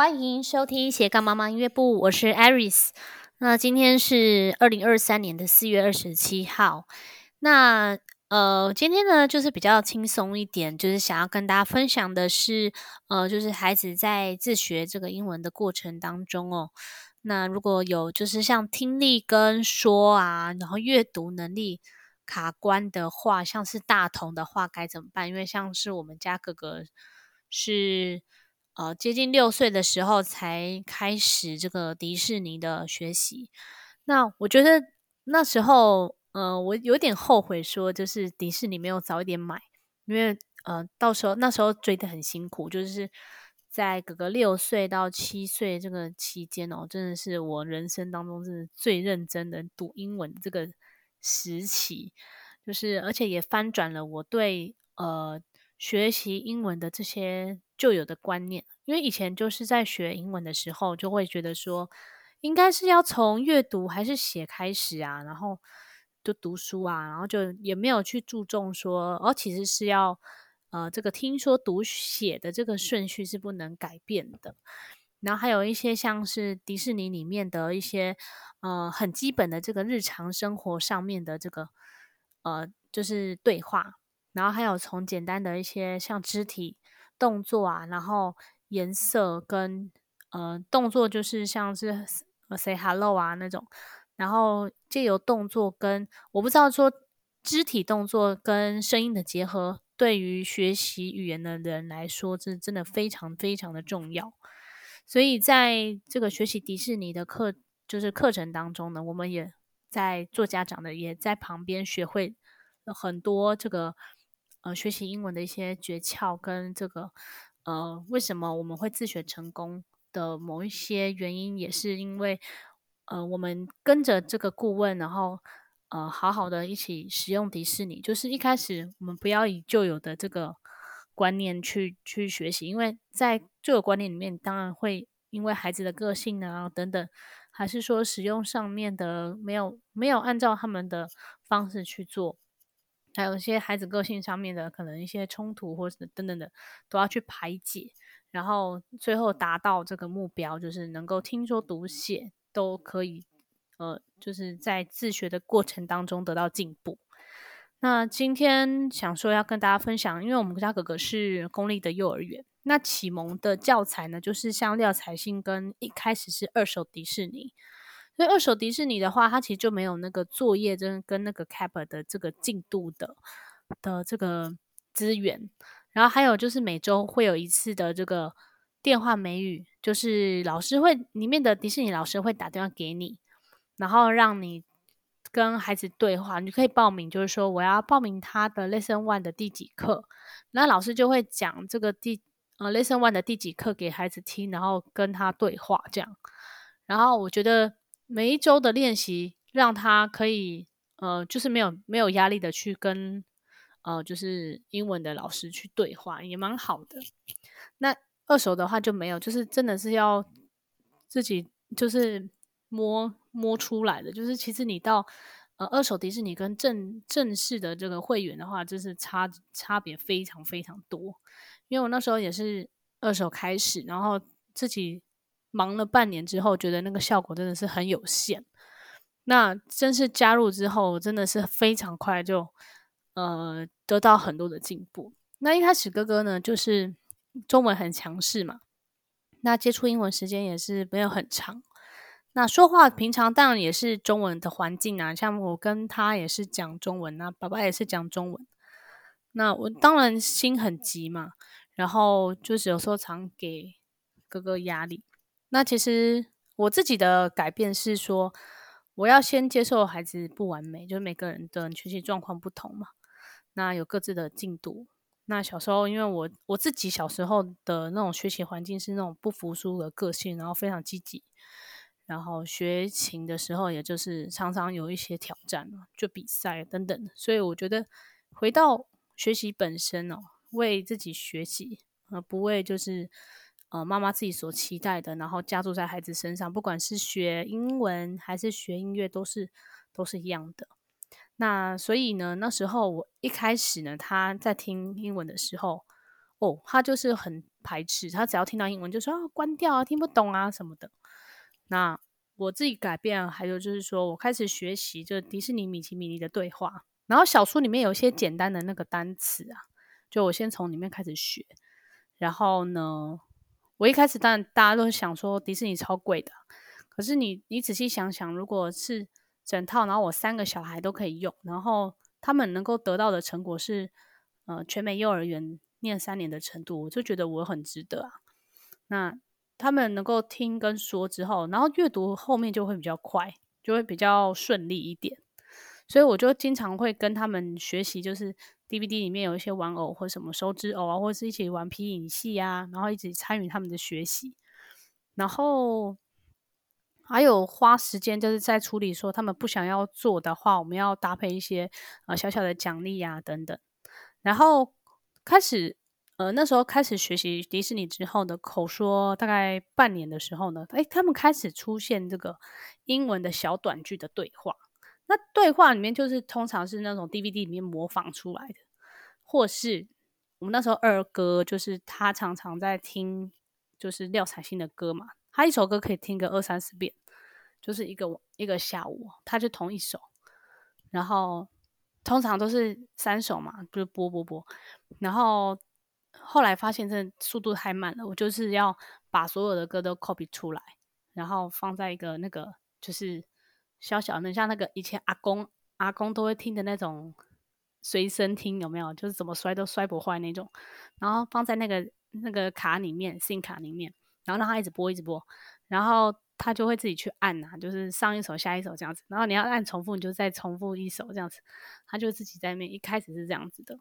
欢迎收听斜杠妈妈音乐部，我是 Aris。那今天是二零二三年的四月二十七号。那呃，今天呢就是比较轻松一点，就是想要跟大家分享的是，呃，就是孩子在自学这个英文的过程当中哦，那如果有就是像听力跟说啊，然后阅读能力卡关的话，像是大童的话该怎么办？因为像是我们家哥哥是。呃，接近六岁的时候才开始这个迪士尼的学习。那我觉得那时候，呃，我有点后悔，说就是迪士尼没有早一点买，因为呃，到时候那时候追得很辛苦，就是在哥哥六岁到七岁这个期间哦，真的是我人生当中是最认真的读英文这个时期，就是而且也翻转了我对呃。学习英文的这些旧有的观念，因为以前就是在学英文的时候，就会觉得说，应该是要从阅读还是写开始啊，然后就读书啊，然后就也没有去注重说，哦，其实是要呃，这个听说读写的这个顺序是不能改变的。然后还有一些像是迪士尼里面的一些呃很基本的这个日常生活上面的这个呃，就是对话。然后还有从简单的一些像肢体动作啊，然后颜色跟呃动作，就是像是 say hello 啊那种，然后借由动作跟我不知道说肢体动作跟声音的结合，对于学习语言的人来说，这真的非常非常的重要。所以在这个学习迪士尼的课就是课程当中呢，我们也在做家长的，也在旁边学会很多这个。呃，学习英文的一些诀窍跟这个，呃，为什么我们会自学成功的某一些原因，也是因为，呃，我们跟着这个顾问，然后，呃，好好的一起使用迪士尼。就是一开始我们不要以旧有的这个观念去去学习，因为在旧有观念里面，当然会因为孩子的个性啊等等，还是说使用上面的没有没有按照他们的方式去做。还有一些孩子个性上面的可能一些冲突或者等等的，都要去排解，然后最后达到这个目标，就是能够听说读写都可以，呃，就是在自学的过程当中得到进步。那今天想说要跟大家分享，因为我们家哥哥是公立的幼儿园，那启蒙的教材呢，就是像廖彩杏跟一开始是二手迪士尼。所以二手迪士尼的话，它其实就没有那个作业跟跟那个 cap 的这个进度的的这个资源，然后还有就是每周会有一次的这个电话美语，就是老师会里面的迪士尼老师会打电话给你，然后让你跟孩子对话，你可以报名，就是说我要报名他的 lesson one 的第几课，那老师就会讲这个第呃 lesson one 的第几课给孩子听，然后跟他对话这样，然后我觉得。每一周的练习，让他可以呃，就是没有没有压力的去跟呃，就是英文的老师去对话，也蛮好的。那二手的话就没有，就是真的是要自己就是摸摸出来的。就是其实你到呃二手迪士尼跟正正式的这个会员的话，就是差差别非常非常多。因为我那时候也是二手开始，然后自己。忙了半年之后，觉得那个效果真的是很有限。那正式加入之后，真的是非常快就呃得到很多的进步。那一开始哥哥呢，就是中文很强势嘛，那接触英文时间也是没有很长。那说话平常当然也是中文的环境啊，像我跟他也是讲中文啊，爸爸也是讲中文。那我当然心很急嘛，然后就是有时候常给哥哥压力。那其实我自己的改变是说，我要先接受孩子不完美，就是每个人的学习状况不同嘛。那有各自的进度。那小时候，因为我我自己小时候的那种学习环境是那种不服输的个性，然后非常积极，然后学琴的时候，也就是常常有一些挑战，就比赛等等。所以我觉得回到学习本身哦，为自己学习，而不为就是。呃，妈妈自己所期待的，然后加注在孩子身上，不管是学英文还是学音乐，都是都是一样的。那所以呢，那时候我一开始呢，他在听英文的时候，哦，他就是很排斥，他只要听到英文就说啊关掉啊，听不懂啊什么的。那我自己改变，还有就是说我开始学习就迪士尼米奇米妮的对话，然后小说里面有一些简单的那个单词啊，就我先从里面开始学。然后呢，我一开始当然大家都想说迪士尼超贵的，可是你你仔细想想，如果是整套，然后我三个小孩都可以用，然后他们能够得到的成果是呃全美幼儿园念三年的程度，我就觉得我很值得啊。那他们能够听跟说之后，然后阅读后面就会比较快，就会比较顺利一点。所以我就经常会跟他们学习，就是 DVD 里面有一些玩偶或什么手指偶啊，或者是一起玩皮影戏啊，然后一起参与他们的学习，然后。还有花时间，就是在处理说他们不想要做的话，我们要搭配一些呃小小的奖励啊等等。然后开始呃那时候开始学习迪士尼之后的口说，大概半年的时候呢，诶，他们开始出现这个英文的小短句的对话。那对话里面就是通常是那种 DVD 里面模仿出来的，或是我们那时候二哥就是他常常在听就是廖彩星的歌嘛。他一首歌可以听个二三十遍，就是一个一个下午，他就同一首，然后通常都是三首嘛，就是播播播，然后后来发现这速度太慢了，我就是要把所有的歌都 copy 出来，然后放在一个那个就是小小的，像那个以前阿公阿公都会听的那种随身听，有没有？就是怎么摔都摔不坏那种，然后放在那个那个卡里面，SIM 卡里面。然后让他一直播，一直播，然后他就会自己去按啊，就是上一首下一首这样子。然后你要按重复，你就再重复一首这样子。他就自己在那，一开始是这样子的。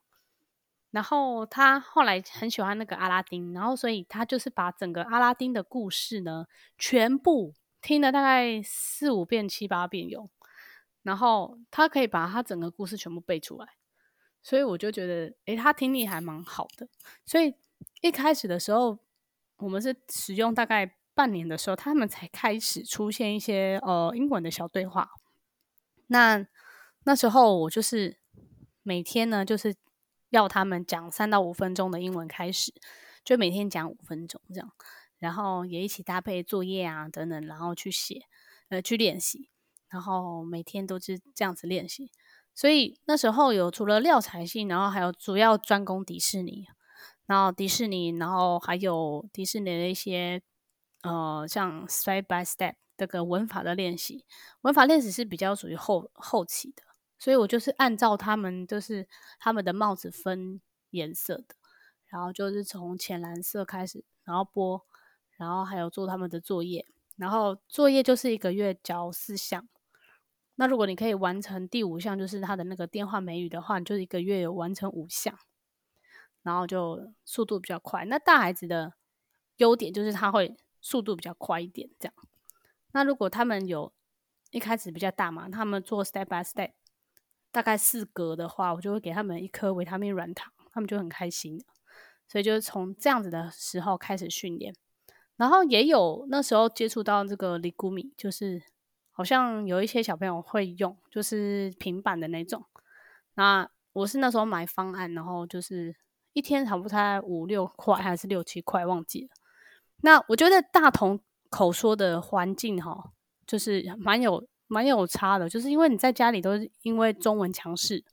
然后他后来很喜欢那个阿拉丁，然后所以他就是把整个阿拉丁的故事呢，全部听了大概四五遍、七八遍有。然后他可以把他整个故事全部背出来，所以我就觉得，诶，他听力还蛮好的。所以一开始的时候。我们是使用大概半年的时候，他们才开始出现一些呃英文的小对话。那那时候我就是每天呢，就是要他们讲三到五分钟的英文开始，就每天讲五分钟这样，然后也一起搭配作业啊等等，然后去写呃去练习，然后每天都是这样子练习。所以那时候有除了廖彩杏，然后还有主要专攻迪士尼。然后迪士尼，然后还有迪士尼的一些，呃，像 step by step 这个文法的练习，文法练习是比较属于后后期的，所以我就是按照他们就是他们的帽子分颜色的，然后就是从浅蓝色开始，然后播，然后还有做他们的作业，然后作业就是一个月交四项，那如果你可以完成第五项，就是他的那个电话美语的话，你就一个月有完成五项。然后就速度比较快。那大孩子的优点就是他会速度比较快一点，这样。那如果他们有一开始比较大嘛，他们做 step by step，大概四格的话，我就会给他们一颗维他命软糖，他们就很开心。所以就是从这样子的时候开始训练。然后也有那时候接触到这个里古米，就是好像有一些小朋友会用，就是平板的那种。那我是那时候买方案，然后就是。一天差不多才五六块还是六七块，忘记了。那我觉得大同口说的环境哈，就是蛮有蛮有差的，就是因为你在家里都是因为中文强势，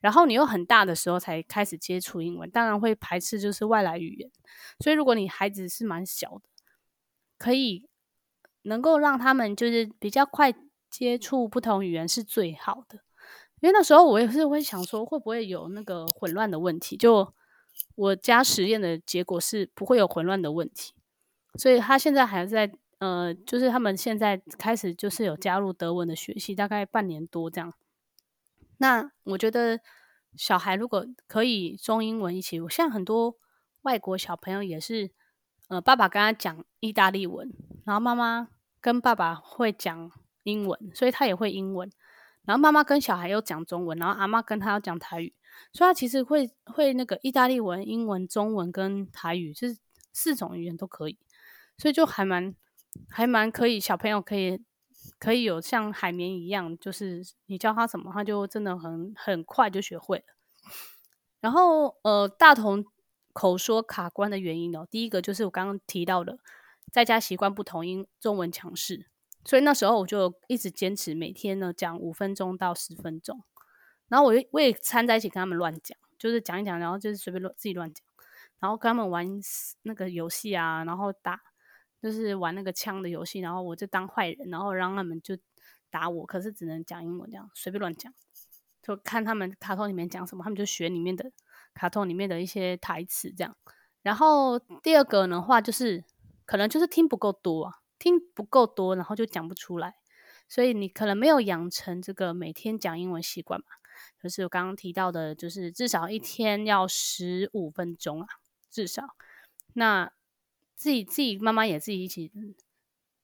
然后你又很大的时候才开始接触英文，当然会排斥就是外来语言。所以如果你孩子是蛮小的，可以能够让他们就是比较快接触不同语言是最好的。因为那时候我也是会想说，会不会有那个混乱的问题，就。我家实验的结果是不会有混乱的问题，所以他现在还在呃，就是他们现在开始就是有加入德文的学习，大概半年多这样。那我觉得小孩如果可以中英文一起，像很多外国小朋友也是，呃，爸爸跟他讲意大利文，然后妈妈跟爸爸会讲英文，所以他也会英文，然后妈妈跟小孩又讲中文，然后阿妈跟他要讲台语。所以他其实会会那个意大利文、英文、中文跟台语，就是四种语言都可以，所以就还蛮还蛮可以，小朋友可以可以有像海绵一样，就是你教他什么，他就真的很很快就学会了。然后呃，大同口说卡关的原因哦。第一个就是我刚刚提到的，在家习惯不同，因中文强势，所以那时候我就一直坚持每天呢讲五分钟到十分钟，然后我我也掺在一起跟他们乱讲，就是讲一讲，然后就是随便乱自己乱讲，然后跟他们玩那个游戏啊，然后打就是玩那个枪的游戏，然后我就当坏人，然后让他们就打我，可是只能讲英文这样随便乱讲。就看他们卡通里面讲什么，他们就学里面的卡通里面的一些台词这样。然后第二个的话，就是可能就是听不够多啊，听不够多，然后就讲不出来。所以你可能没有养成这个每天讲英文习惯嘛。就是我刚刚提到的，就是至少一天要十五分钟啊，至少。那自己自己妈妈也自己一起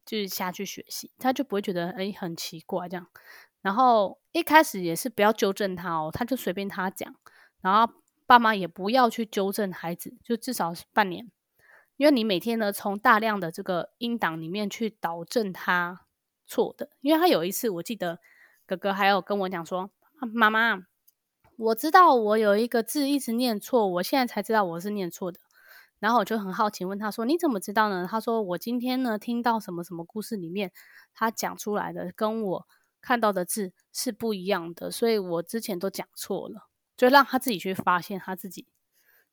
就是下去学习，他就不会觉得哎很奇怪这样。然后一开始也是不要纠正他哦，他就随便他讲，然后爸妈也不要去纠正孩子，就至少是半年，因为你每天呢从大量的这个音档里面去导正他错的，因为他有一次我记得哥哥还有跟我讲说，妈妈，我知道我有一个字一直念错，我现在才知道我是念错的，然后我就很好奇问他说，你怎么知道呢？他说我今天呢听到什么什么故事里面他讲出来的跟我。看到的字是不一样的，所以我之前都讲错了，就让他自己去发现他自己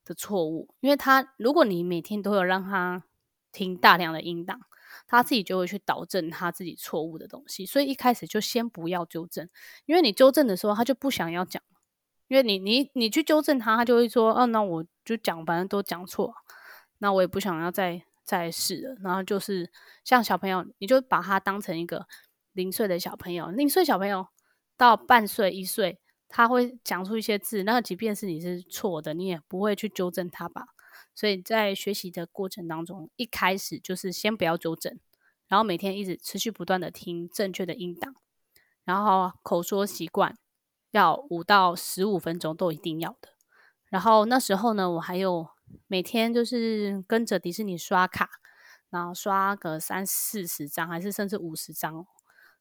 的错误。因为他如果你每天都有让他听大量的音档，他自己就会去导正他自己错误的东西。所以一开始就先不要纠正，因为你纠正的时候他就不想要讲，因为你你你去纠正他，他就会说：“哦，那我就讲，反正都讲错，那我也不想要再再试了。”然后就是像小朋友，你就把他当成一个。零岁的小朋友，零岁小朋友到半岁一岁，他会讲出一些字，那即便是你是错的，你也不会去纠正他吧？所以在学习的过程当中，一开始就是先不要纠正，然后每天一直持续不断的听正确的音档，然后口说习惯要五到十五分钟都一定要的。然后那时候呢，我还有每天就是跟着迪士尼刷卡，然后刷个三四十张，还是甚至五十张。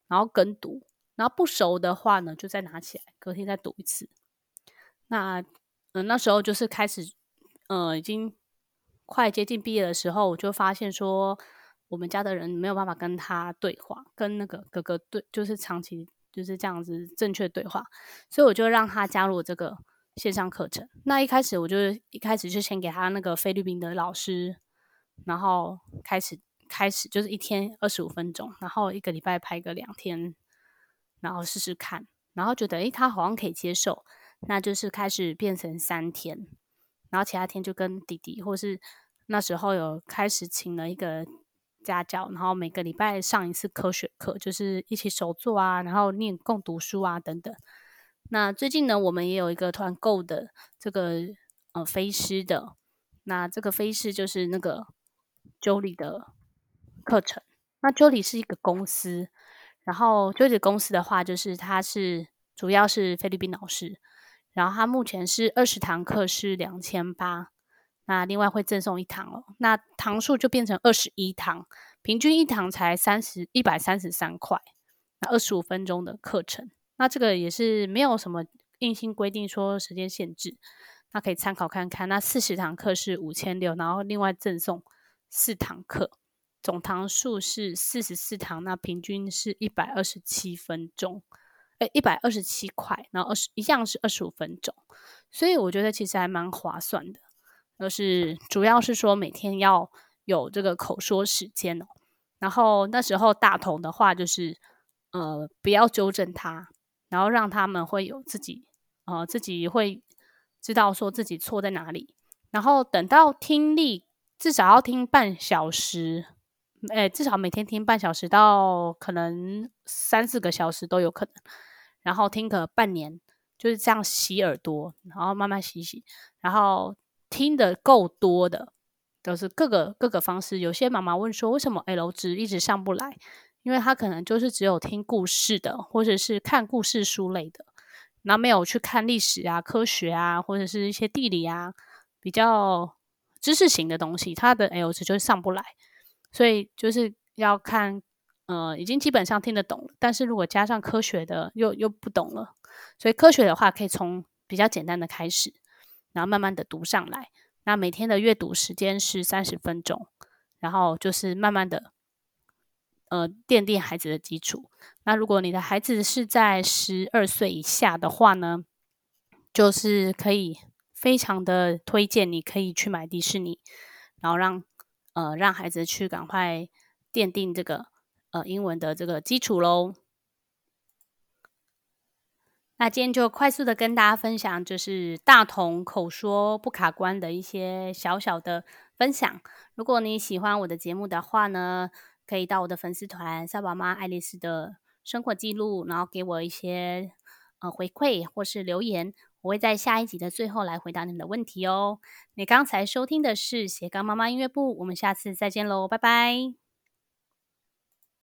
然后跟读，然后不熟的话呢，就再拿起来，隔天再读一次。那嗯、那时候就是开始，呃，已经快接近毕业的时候，我就发现说，我们家的人没有办法跟他对话，跟那个哥哥对，就是长期就是这样子正确对话，所以我就让他加入这个线上课程。那一开始我就一开始就先给他那个菲律宾的老师，然后开始。开始就是一天二十五分钟，然后一个礼拜拍个两天，然后试试看，然后觉得诶，他好像可以接受，那就是开始变成三天，然后其他天就跟弟弟，或是那时候有开始请了一个家教，然后每个礼拜上一次科学课，就是一起手作啊，然后念共读书啊等等。那最近呢，我们也有一个团购的这个呃飞狮的，那这个飞狮就是那个 Jolly 的。课程，那 Jolly 是一个公司，然后 Jolly 公司的话，就是他是主要是菲律宾老师，然后他目前是二十堂课是两千八，那另外会赠送一堂哦，那堂数就变成二十一堂，平均一堂才三十一百三十三块，那二十五分钟的课程，那这个也是没有什么硬性规定说时间限制，那可以参考看看。那四十堂课是五千六，然后另外赠送四堂课。总堂数是四十四堂，那平均是一百二十七分钟，诶，一百二十七块，然后二十一样是二十五分钟，所以我觉得其实还蛮划算的。就是主要是说每天要有这个口说时间哦，然后那时候大同的话就是呃不要纠正他，然后让他们会有自己呃自己会知道说自己错在哪里，然后等到听力至少要听半小时。诶，至少每天听半小时到可能三四个小时都有可能，然后听个半年，就是这样洗耳朵，然后慢慢洗洗，然后听得够多的，都是各个各个方式。有些妈妈问说，为什么 L 值一直上不来？因为她可能就是只有听故事的，或者是看故事书类的，然后没有去看历史啊、科学啊，或者是一些地理啊，比较知识型的东西，她的 L 值就上不来。所以就是要看，呃，已经基本上听得懂了，但是如果加上科学的，又又不懂了。所以科学的话，可以从比较简单的开始，然后慢慢的读上来。那每天的阅读时间是三十分钟，然后就是慢慢的，呃，奠定孩子的基础。那如果你的孩子是在十二岁以下的话呢，就是可以非常的推荐你可以去买迪士尼，然后让呃让孩子去赶快奠定这个呃英文的这个基础喽。那今天就快速的跟大家分享，就是大同口说不卡关的一些小小的分享。如果你喜欢我的节目的话呢，可以到我的粉丝团“沙宝妈爱丽丝”的生活记录，然后给我一些呃回馈或是留言，我会在下一集的最后来回答你们的问题哦。你刚才收听的是斜杠妈妈音乐部，我们下次再见喽，拜拜。